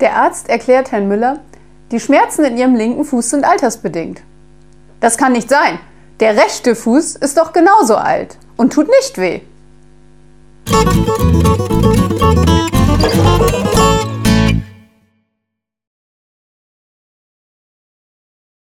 Der Arzt erklärt Herrn Müller, die Schmerzen in Ihrem linken Fuß sind altersbedingt. Das kann nicht sein. Der rechte Fuß ist doch genauso alt und tut nicht weh.